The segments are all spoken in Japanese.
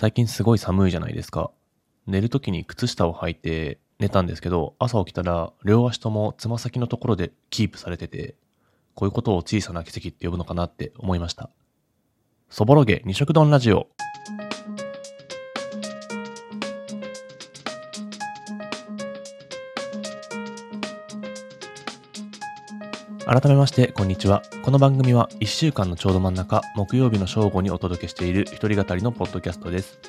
最近すごい寒いじゃないですか。寝るときに靴下を履いて寝たんですけど、朝起きたら両足ともつま先のところでキープされてて、こういうことを小さな奇跡って呼ぶのかなって思いました。そぼろげ二色丼ラジオ。改めまして、こんにちは。この番組は1週間のちょうど真ん中、木曜日の正午にお届けしている一人語りのポッドキャストです。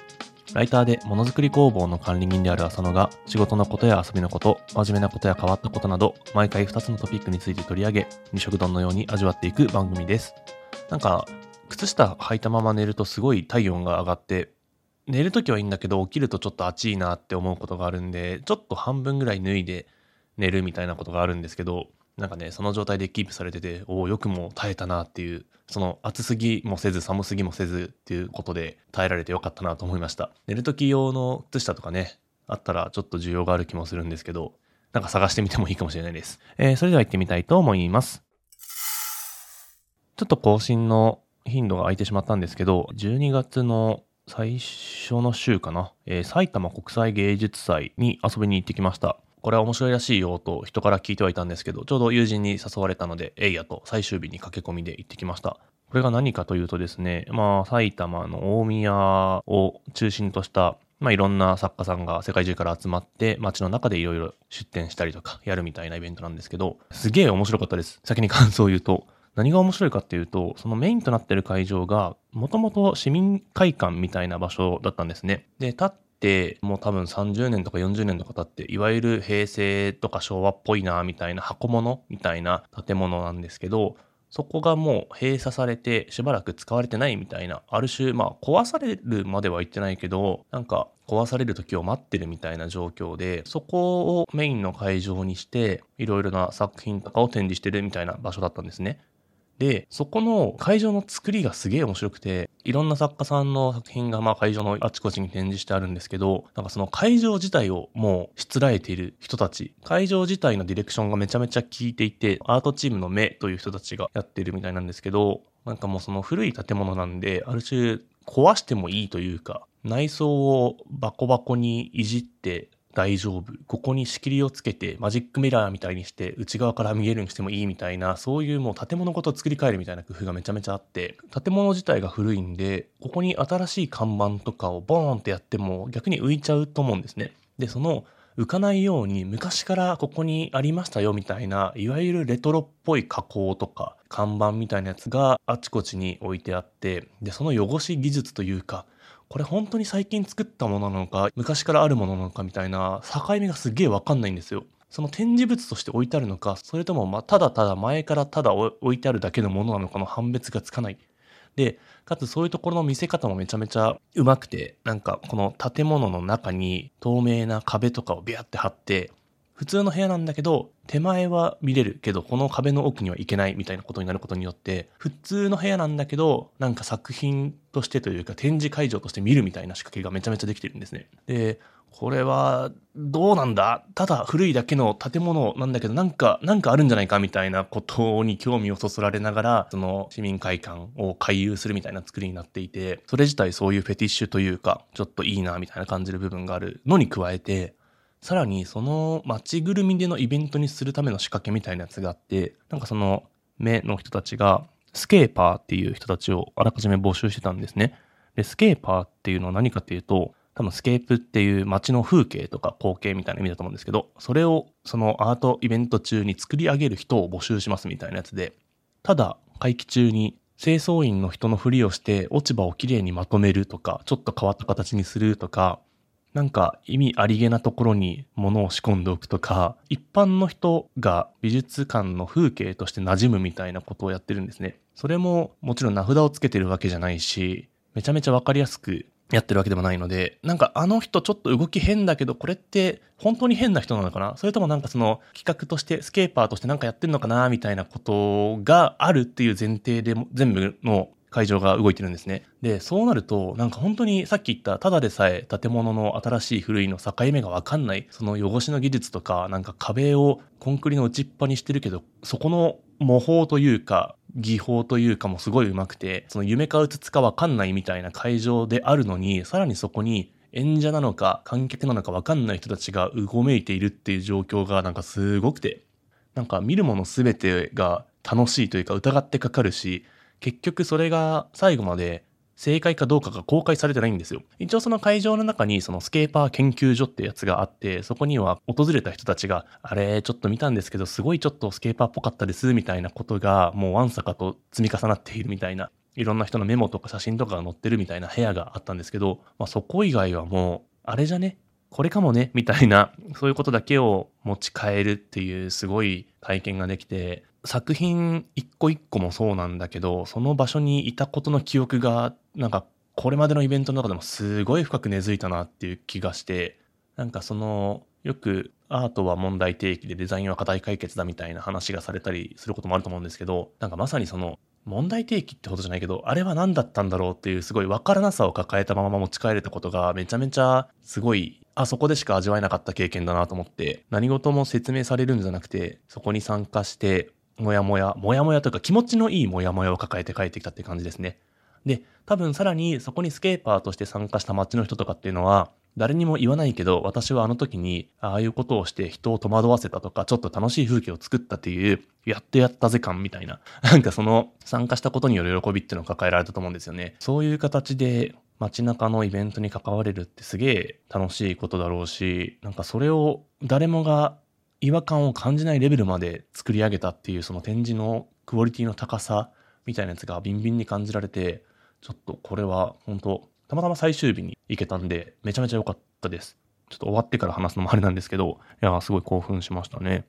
ライターでものづくり工房の管理人である浅野が、仕事のことや遊びのこと、真面目なことや変わったことなど、毎回2つのトピックについて取り上げ、二食丼のように味わっていく番組です。なんか、靴下履いたまま寝るとすごい体温が上がって、寝るときはいいんだけど、起きるとちょっと暑いなって思うことがあるんで、ちょっと半分ぐらい脱いで寝るみたいなことがあるんですけど、なんかね、その状態でキープされてて、おお、よくも耐えたなっていう、その暑すぎもせず寒すぎもせずっていうことで耐えられてよかったなと思いました。寝る時用の靴下とかね、あったらちょっと需要がある気もするんですけど、なんか探してみてもいいかもしれないです。えー、それでは行ってみたいと思います。ちょっと更新の頻度が空いてしまったんですけど、12月の最初の週かな、えー、埼玉国際芸術祭に遊びに行ってきました。これは面白いらしいよと人から聞いてはいたんですけど、ちょうど友人に誘われたので、えいやと最終日に駆け込みで行ってきました。これが何かというとですね、まあ、埼玉の大宮を中心とした、まあ、いろんな作家さんが世界中から集まって、街の中でいろいろ出展したりとか、やるみたいなイベントなんですけど、すげえ面白かったです。先に感想を言うと。何が面白いかっていうと、そのメインとなってる会場が、もともと市民会館みたいな場所だったんですね。で、立っ、もう多分30年とか40年とか経って、いわゆる平成とか昭和っぽいな、みたいな箱物みたいな建物なんですけど、そこがもう閉鎖されてしばらく使われてないみたいな、ある種、まあ壊されるまでは言ってないけど、なんか壊される時を待ってるみたいな状況で、そこをメインの会場にして、いろいろな作品とかを展示してるみたいな場所だったんですね。で、そこの会場の作りがすげえ面白くて、いろんな作家さんの作品がまあ会場のあちこちに展示してあるんですけど、なんかその会場自体をもうしつらえている人たち、会場自体のディレクションがめちゃめちゃ効いていて、アートチームの目という人たちがやってるみたいなんですけど、なんかもうその古い建物なんで、ある種壊してもいいというか、内装をバコバコにいじって大丈夫。ここに仕切りをつけてマジックミラーみたいにして内側から見えるにしてもいいみたいな、そういうもう建物ごと作り変えるみたいな工夫がめちゃめちゃあって、建物自体が古いんで、ここに新しい看板とかをボーンってやっても逆に浮いちゃうと思うんですね。で、その浮かないように昔からここにありましたよみたいな、いわゆるレトロっぽい加工とか看板みたいなやつがあちこちに置いてあって、で、その汚し技術というか、これ本当に最近作ったものなのか、昔からあるものなのかみたいな境目がすげえ分かんないんですよ。その展示物として置いてあるのか、それともまただただ前からただ置いてあるだけのものなのかの判別がつかない。で、かつそういうところの見せ方もめちゃめちゃうまくて、なんかこの建物の中に透明な壁とかをビャって貼って、普通の部屋なんだけど、手前は見れるけど、この壁の奥には行けないみたいなことになることによって、普通の部屋なんだけど、なんか作品としてというか展示会場として見るみたいな仕掛けがめちゃめちゃできてるんですね。で、これはどうなんだ？ただ古いだけの建物なんだけどなんかなんかあるんじゃないかみたいなことに興味をそそられながらその市民会館を回遊するみたいな作りになっていてそれ自体そういうフェティッシュというかちょっといいなみたいな感じる部分があるのに加えてさらにその街ぐるみでのイベントにするための仕掛けみたいなやつがあって、なんかその目の人たちがスケーパーっていう人たちをあらかじめ募集してたんですね。で、スケーパーっていうのは何かっていうと、多分スケープっていう街の風景とか光景みたいな意味だと思うんですけど、それをそのアートイベント中に作り上げる人を募集しますみたいなやつで、ただ会期中に清掃員の人のふりをして落ち葉をきれいにまとめるとか、ちょっと変わった形にするとか、なんか意味ありげなところに物を仕込んでおくとか、一般の人が美術館の風景として馴染むみたいなことをやってるんですね。それももちろん名札をつけてるわけじゃないし、めちゃめちゃわかりやすくやってるわけでもないので、なんかあの人ちょっと動き変だけど、これって本当に変な人なのかな？それともなんかその企画として、スケーパーとしてなんかやってるのかな？みたいなことがあるっていう前提で全部の会場が動いてるんですね。で、そうなると、なんか本当にさっき言った、ただでさえ建物の新しい古いの境目がわかんない、その汚しの技術とか、なんか壁をコンクリの打ちっぱにしてるけど、そこの模倣というか、技法というかもすごい上手くて、その夢かうつつかわかんないみたいな会場であるのに、さらにそこに演者なのか観客なのかわかんない人たちがうごめいているっていう状況がなんかすごくて、なんか見るもの全てが楽しいというか疑ってかかるし、結局それが最後まで正解かどうかが公開されてないんですよ。一応その会場の中にそのスケーパー研究所ってやつがあって、そこには訪れた人たちが、あれ、ちょっと見たんですけど、すごいちょっとスケーパーっぽかったです、みたいなことが、もうわんさかと積み重なっているみたいな、いろんな人のメモとか写真とかが載ってるみたいな部屋があったんですけど、まあそこ以外はもう、あれじゃね？これかもね？みたいな、そういうことだけを持ち帰るっていうすごい体験ができて、作品一個一個もそうなんだけど、その場所にいたことの記憶が、なんかこれまでのイベントの中でもすごい深く根付いたなっていう気がして、なんかその、よくアートは問題提起でデザインは課題解決だみたいな話がされたりすることもあると思うんですけど、なんかまさにその問題提起ってことじゃないけど、あれは何だったんだろうっていうすごい分からなさを抱えたまま持ち帰れたことがめちゃめちゃすごい、あそこでしか味わえなかった経験だなと思って、何事も説明されるんじゃなくて、そこに参加して、もやもや、もやもやというか気持ちのいいもやもやを抱えて帰ってきたって感じですね。で、多分さらにそこにスケーパーとして参加した街の人とかっていうのは、誰にも言わないけど、私はあの時に、ああいうことをして人を戸惑わせたとか、ちょっと楽しい風景を作ったっていう、やってやったぜ感みたいな、なんかその参加したことによる喜びっていうのを抱えられたと思うんですよね。そういう形で街中のイベントに関われるってすげえ楽しいことだろうし、なんかそれを誰もが違和感を感じないレベルまで作り上げたっていうその展示のクオリティの高さみたいなやつがビンビンに感じられて、ちょっとこれは本当たまたま最終日に行けたんで、めちゃめちゃ良かったです。ちょっと終わってから話すのもあれなんですけど、いや、すごい興奮しましたね。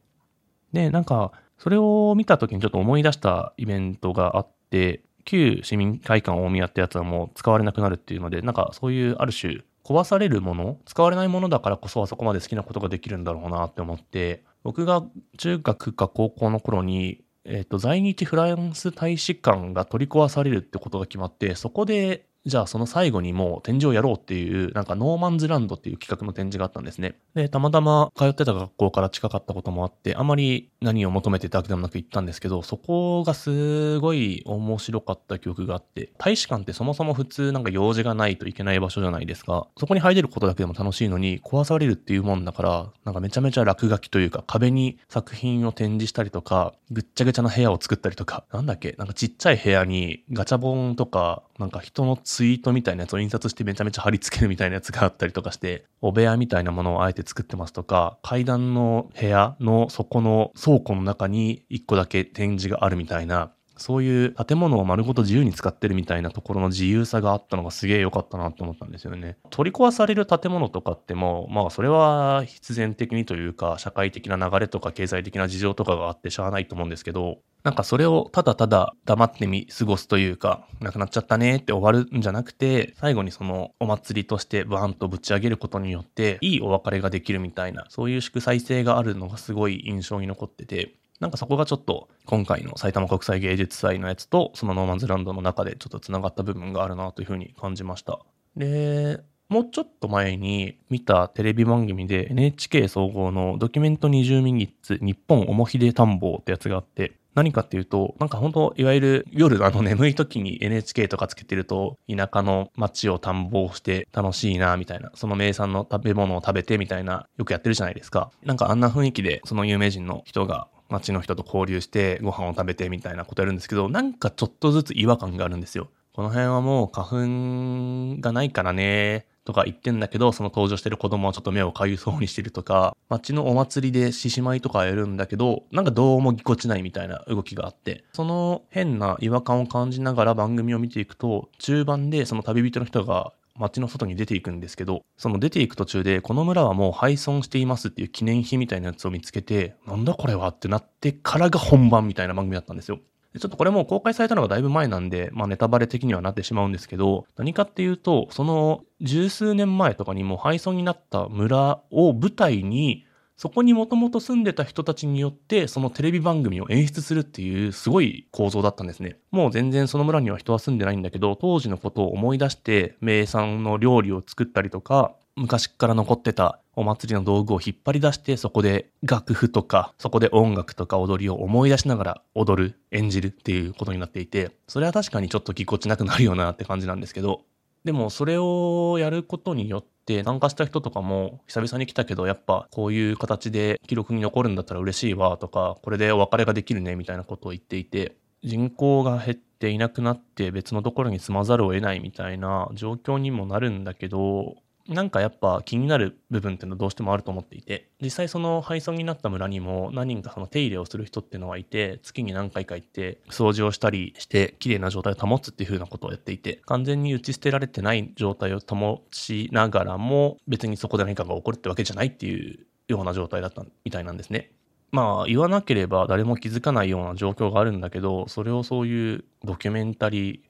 で、なんか、それを見た時にちょっと思い出したイベントがあって、旧市民会館大宮ってやつはもう使われなくなるっていうので、なんかそういうある種、壊されるもの使われないものだからこそあそこまで好きなことができるんだろうなって思って、僕が中学か高校の頃に、え、ー、と、在日フランス大使館が取り壊されるってことが決まって、そこでじゃあその最後にもう展示をやろうっていう、なんかノーマンズランドっていう企画の展示があったんですね。で、たまたま通ってた学校から近かったこともあって、あまり何を求めてたわけでもなく行ったんですけど、そこがすごい面白かった記憶があって、大使館ってそもそも普通なんか用事がないといけない場所じゃないですか。そこに入れることだけでも楽しいのに、壊されるっていうもんだから、なんかめちゃめちゃ落書きというか、壁に作品を展示したりとか、ぐっちゃぐちゃな部屋を作ったりとか、なんだっけなんかちっちゃい部屋にガチャボンとか、なんか人のツイートみたいなやつを印刷してめちゃめちゃ貼り付けるみたいなやつがあったりとかして、お部屋みたいなものをあえて作ってますとか、階段の部屋の底の倉庫の中に1個だけ展示があるみたいな、そういう建物を丸ごと自由に使ってるみたいなところの自由さがあったのがすげえ良かったなと思ったんですよね。取り壊される建物とかっても、まあそれは必然的にというか、社会的な流れとか経済的な事情とかがあってしゃあないと思うんですけど、なんかそれをただただ黙ってみ過ごすというか、なくなっちゃったねって終わるんじゃなくて、最後にそのお祭りとしてバーンとぶち上げることによって、いいお別れができるみたいな、そういう祝祭性があるのがすごい印象に残ってて、なんかそこがちょっと今回の埼玉国際芸術祭のやつとその No Man's Land の中でちょっと繋がった部分があるなというふうに感じました。で、もうちょっと前に見たテレビ番組で NHK 総合のドキュメント20 minutes 日本おもひで田んぼってやつがあって、何かっていうと、なんか本当いわゆる夜あの眠い時に NHK とかつけてると、田舎の街を探訪して楽しいな、みたいな、その名産の食べ物を食べてみたいな、よくやってるじゃないですか。なんかあんな雰囲気で、その有名人の人が街の人と交流してご飯を食べてみたいなことやるんですけど、なんかちょっとずつ違和感があるんですよ。この辺はもう花粉がないからね、とか言ってんだけど、その登場してる子供はちょっと目をかゆそうにしてるとか、街のお祭りで獅子舞とかやるんだけど、なんかどうもぎこちないみたいな動きがあって、その変な違和感を感じながら番組を見ていくと、中盤でその旅人の人が街の外に出ていくんですけど、その出ていく途中で、この村はもう廃村していますっていう記念碑みたいなやつを見つけて、なんだこれはってなってからが本番みたいな番組だったんですよ。ちょっとこれも公開されたのがだいぶ前なんで、まあネタバレ的にはなってしまうんですけど、何かっていうと、その十数年前とかにも廃村になった村を舞台に、そこにもともと住んでた人たちによってそのテレビ番組を演出するっていうすごい構造だったんですね。もう全然その村には人は住んでないんだけど、当時のことを思い出して名産の料理を作ったりとか、昔から残ってたお祭りの道具を引っ張り出してそこで楽譜とかそこで音楽とか踊りを思い出しながら踊る演じるっていうことになっていてそれは確かにちょっとぎこちなくなるよなって感じなんですけどでもそれをやることによっで参加した人とかも久々に来たけどやっぱこういう形で記録に残るんだったら嬉しいわとかこれでお別れができるねみたいなことを言っていて人口が減っていなくなって別のところに住まざるを得ないみたいな状況にもなるんだけどなんかやっぱ気になる部分っていうのはどうしてもあると思っていて、実際その廃村になった村にも何人かその手入れをする人っていうのはいて、月に何回か行って掃除をしたりして綺麗な状態を保つっていう風なことをやっていて、完全に打ち捨てられてない状態を保ちながらも別にそこで何かが起こるってわけじゃないっていうような状態だったみたいなんですね。まあ言わなければ誰も気づかないような状況があるんだけど、それをそういうドキュメンタリー、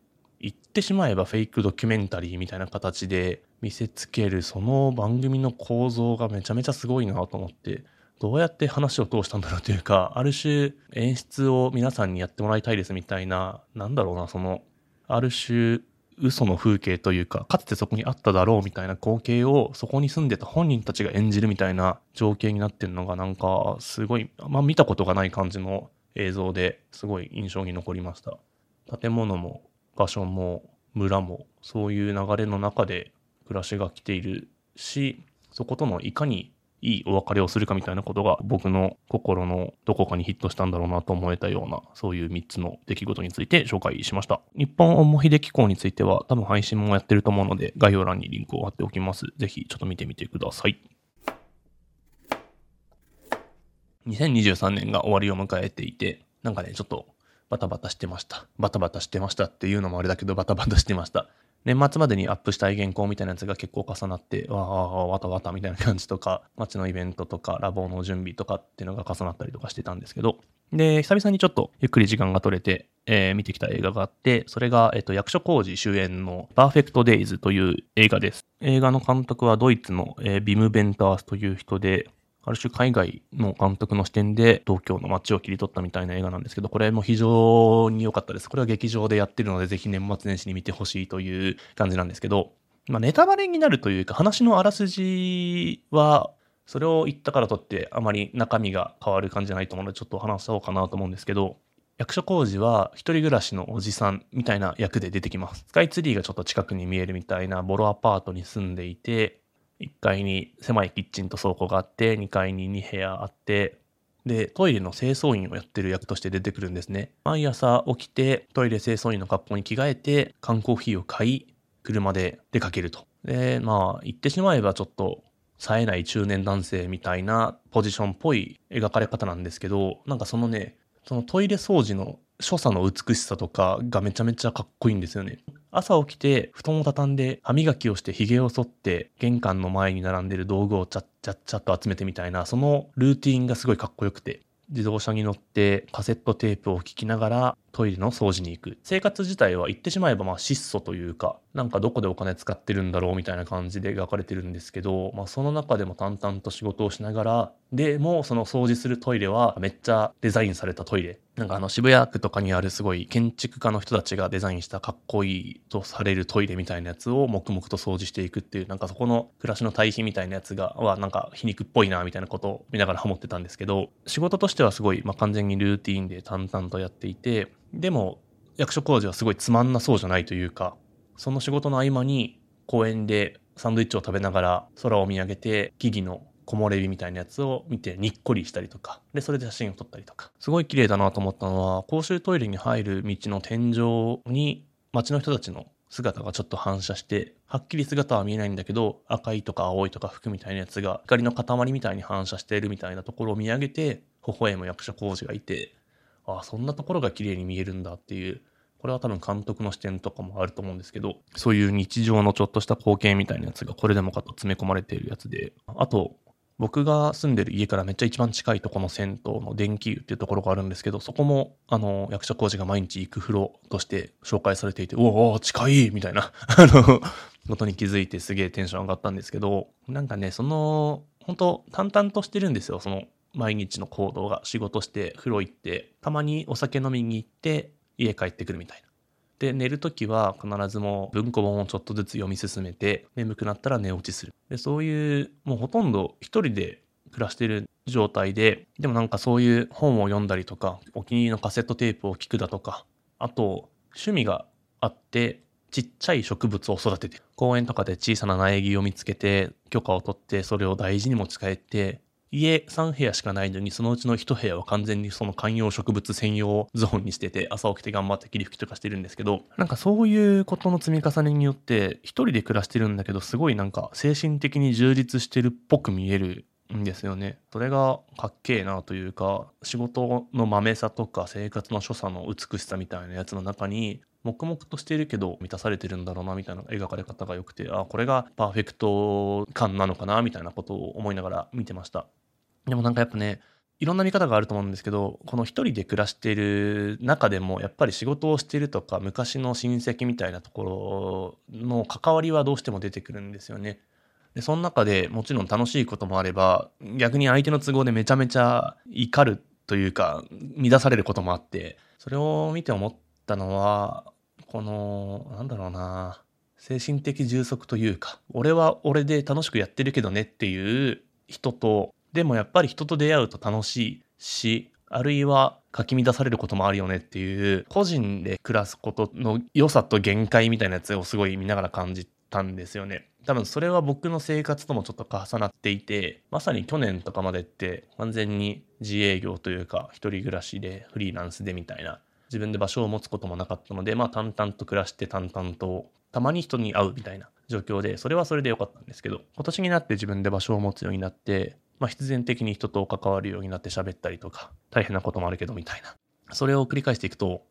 言ってしまえばフェイクドキュメンタリーみたいな形で見せつけるその番組の構造がめちゃめちゃすごいなと思ってどうやって話を通したんだろうというかある種演出を皆さんにやってもらいたいですみたいななんだろうなそのある種嘘の風景というかかつてそこにあっただろうみたいな光景をそこに住んでた本人たちが演じるみたいな情景になってるのがなんかすごいまあ見たことがない感じの映像ですごい印象に残りました。建物も場所も村もそういう流れの中で暮らしが来ているしそことのいかにいいお別れをするかみたいなことが僕の心のどこかにヒットしたんだろうなと思えたようなそういう3つの出来事について紹介しました。日本オモ秀機構については多分配信もやってると思うので概要欄にリンクを貼っておきます。ぜひちょっと見てみてください。2023年が終わりを迎えていてなんかねちょっとバタバタしてました。バタバタしてましたっていうのもあれだけど、バタバタしてました。年末までにアップしたい原稿みたいなやつが結構重なって、わあ、わたわたみたいな感じとか、街のイベントとか、ラボの準備とかっていうのが重なったりとかしてたんですけど、で、久々にちょっとゆっくり時間が取れて、えー、見てきた映画があって、それが、えっと、役所広司主演のパーフェクトデイズという映画です。映画の監督はドイツの、えー、ビム・ベンタースという人で、ある種海外の監督の視点で東京の街を切り取ったみたいな映画なんですけど、これも非常に良かったです。これは劇場でやってるので、ぜひ年末年始に見てほしいという感じなんですけど、まあ、ネタバレになるというか、話のあらすじは、それを言ったからとってあまり中身が変わる感じじゃないと思うので、ちょっと話そうかなと思うんですけど、役所広司は一人暮らしのおじさんみたいな役で出てきます。スカイツリーがちょっと近くに見えるみたいなボロアパートに住んでいて、1階に狭いキッチンと倉庫があって、2階に2部屋あって、で、トイレの清掃員をやってる役として出てくるんですね。毎朝起きて、トイレ清掃員の格好に着替えて、缶コーヒーを買い、車で出かけると。で、まあ、言ってしまえばちょっと、冴えない中年男性みたいなポジションっぽい描かれ方なんですけど、なんかそのね、そのトイレ掃除の所作の美しさとかがめちゃめちゃかっこいいんですよね。朝起きて布団を畳んで歯磨きをしてひげを剃って玄関の前に並んでる道具をちゃっちゃっちゃっと集めてみたいなそのルーティンがすごいかっこよくて自動車に乗ってカセットテープを聴きながらトイレの掃除に行く。生活自体は言ってしまえばまあ質素というか、なんかどこでお金使ってるんだろうみたいな感じで描かれてるんですけど、まあその中でも淡々と仕事をしながら、でもその掃除するトイレはめっちゃデザインされたトイレ。なんかあの渋谷区とかにあるすごい建築家の人たちがデザインしたかっこいいとされるトイレみたいなやつを黙々と掃除していくっていう、なんかそこの暮らしの対比みたいなやつが、はなんか皮肉っぽいなみたいなことを見ながら思ってたんですけど、仕事としてはすごい、まあ完全にルーティンで淡々とやっていて、でも役所工事はすごいつまんなそうじゃないというか、その仕事の合間に公園でサンドイッチを食べながら空を見上げて木々の木漏れ日みたいなやつを見てにっこりしたりとか、で、それで写真を撮ったりとか。すごい綺麗だなと思ったのは、公衆トイレに入る道の天井に街の人たちの姿がちょっと反射して、はっきり姿は見えないんだけど、赤いとか青いとか服みたいなやつが光の塊みたいに反射しているみたいなところを見上げて、微笑む役所工事がいて、ああ、そんなところが綺麗に見えるんだっていう、これは多分監督の視点とかもあると思うんですけど、そういう日常のちょっとした光景みたいなやつがこれでもかと詰め込まれているやつで、あと、僕が住んでる家からめっちゃ一番近いとこの銭湯の電気湯っていうところがあるんですけど、そこも、あの、役所工事が毎日行く風呂として紹介されていて、おお、近いみたいな、あの、ことに気づいてすげえテンション上がったんですけど、なんかね、その、本当淡々としてるんですよ、その、毎日の行動が。仕事して、風呂行って、たまにお酒飲みに行って、家帰ってくるみたいな。で、寝るときは必ずもう文庫本をちょっとずつ読み進めて、眠くなったら寝落ちする。で、そういう、もうほとんど一人で暮らしてる状態で、でもなんかそういう本を読んだりとか、お気に入りのカセットテープを聞くだとか、あと、趣味があって、ちっちゃい植物を育てて、公園とかで小さな苗木を見つけて、許可を取って、それを大事に持ち帰って、家3部屋しかないのに、そのうちの1部屋は完全にその観葉植物専用ゾーンにしてて、朝起きて頑張って霧吹きとかしてるんですけど、なんかそういうことの積み重ねによって、一人で暮らしてるんだけど、すごいなんか精神的に充実してるっぽく見えるんですよね。それがかっけえなというか、仕事のまめさとか生活の所作の美しさみたいなやつの中に、黙々としているけど満たされてるんだろうなみたいな描かれ方が良くて、あ、これがパーフェクト感なのかなみたいなことを思いながら見てました。でもなんかやっぱね、いろんな見方があると思うんですけど、この一人で暮らしている中でも、やっぱり仕事をしているとか、昔の親戚みたいなところの関わりはどうしても出てくるんですよね。で、その中でもちろん楽しいこともあれば、逆に相手の都合でめちゃめちゃ怒るというか、乱されることもあって、それを見て思ったのは、この、なんだろうな、精神的充足というか、俺は俺で楽しくやってるけどねっていう人と、でもやっぱり人と出会うと楽しいし、あるいはかき乱されることもあるよねっていう、個人で暮らすことの良さと限界みたいなやつをすごい見ながら感じたんですよね。多分それは僕の生活ともちょっと重なっていて、まさに去年とかまでって完全に自営業というか、一人暮らしでフリーランスでみたいな、自分で場所を持つこともなかったので、まあ淡々と暮らして淡々と、たまに人に会うみたいな状況で、それはそれで良かったんですけど、今年になって自分で場所を持つようになって、まあ、必然的に人と関わるようになって喋ったりとか、大変なこともあるけどみたいな。それを繰り返していくと、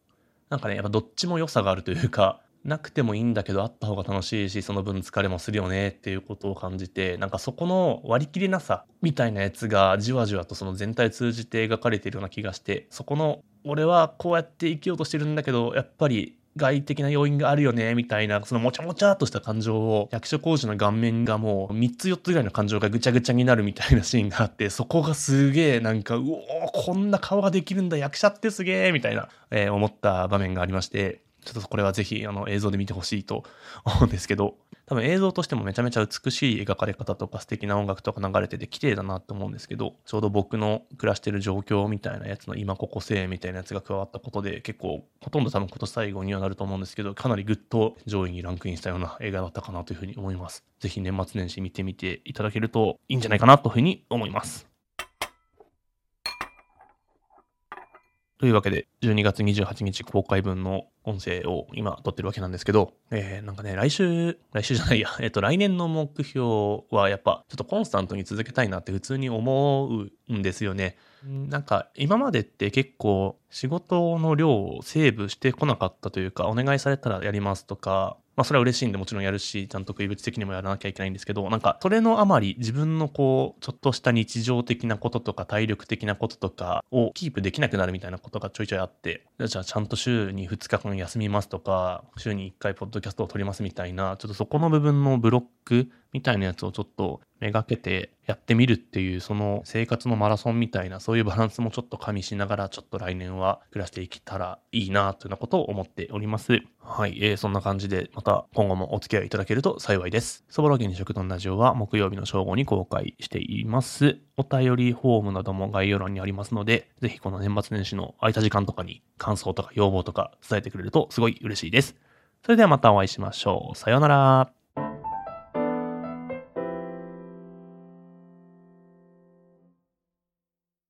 なんかね、やっぱどっちも良さがあるというか、なくてもいいんだけどあった方が楽しいし、その分疲れもするよねっていうことを感じて、なんかそこの割り切れなさみたいなやつがじわじわとその全体通じて描かれているような気がして、そこの俺はこうやって生きようとしてるんだけど、やっぱり外的な要因があるよね、みたいな、そのもちゃもちゃっとした感情を、役所工事の顔面がもう3つ4つぐらいの感情がぐちゃぐちゃになるみたいなシーンがあって、そこがすげえなんか、うおこんな顔ができるんだ、役者ってすげえみたいな、えー、思った場面がありまして、ちょっとこれはぜひあの映像で見てほしいと思うんですけど、多分映像としてもめちゃめちゃ美しい描かれ方とか素敵な音楽とか流れてて綺麗だなと思うんですけど、ちょうど僕の暮らしてる状況みたいなやつの今ここ性みたいなやつが加わったことで結構ほとんど多分今年最後にはなると思うんですけど、かなりぐっと上位にランクインしたような映画だったかなというふうに思います。ぜひ年末年始見てみていただけるといいんじゃないかなというふうに思います。というわけで、12月28日公開分の音声を今撮ってるわけなんですけど、えー、なんかね、来週、来週じゃないや、えっ、と、来年の目標はやっぱ、ちょっとコンスタントに続けたいなって普通に思うんですよね。なんか、今までって結構、仕事の量をセーブしてこなかったというか、お願いされたらやりますとか、まあそれは嬉しいんでもちろんやるし、ちゃんと食い物的にもやらなきゃいけないんですけど、なんかそれのあまり自分のこう、ちょっとした日常的なこととか体力的なこととかをキープできなくなるみたいなことがちょいちょいあって、じゃあちゃんと週に2日間休みますとか、週に1回ポッドキャストを撮りますみたいな、ちょっとそこの部分のブロックみたいなやつをちょっとめがけてやってみるっていう、その生活のマラソンみたいな、そういうバランスもちょっと加味しながら、ちょっと来年は暮らしていけたらいいなというようなことを思っております。はい、えー、そんな感じで、また今後もお付き合いいただけると幸いです。そぼろげに食堂ラジオは木曜日の正午に公開しています。お便りフォームなども概要欄にありますので、ぜひこの年末年始の空いた時間とかに感想とか要望とか伝えてくれるとすごい嬉しいです。それではまたお会いしましょう。さようなら。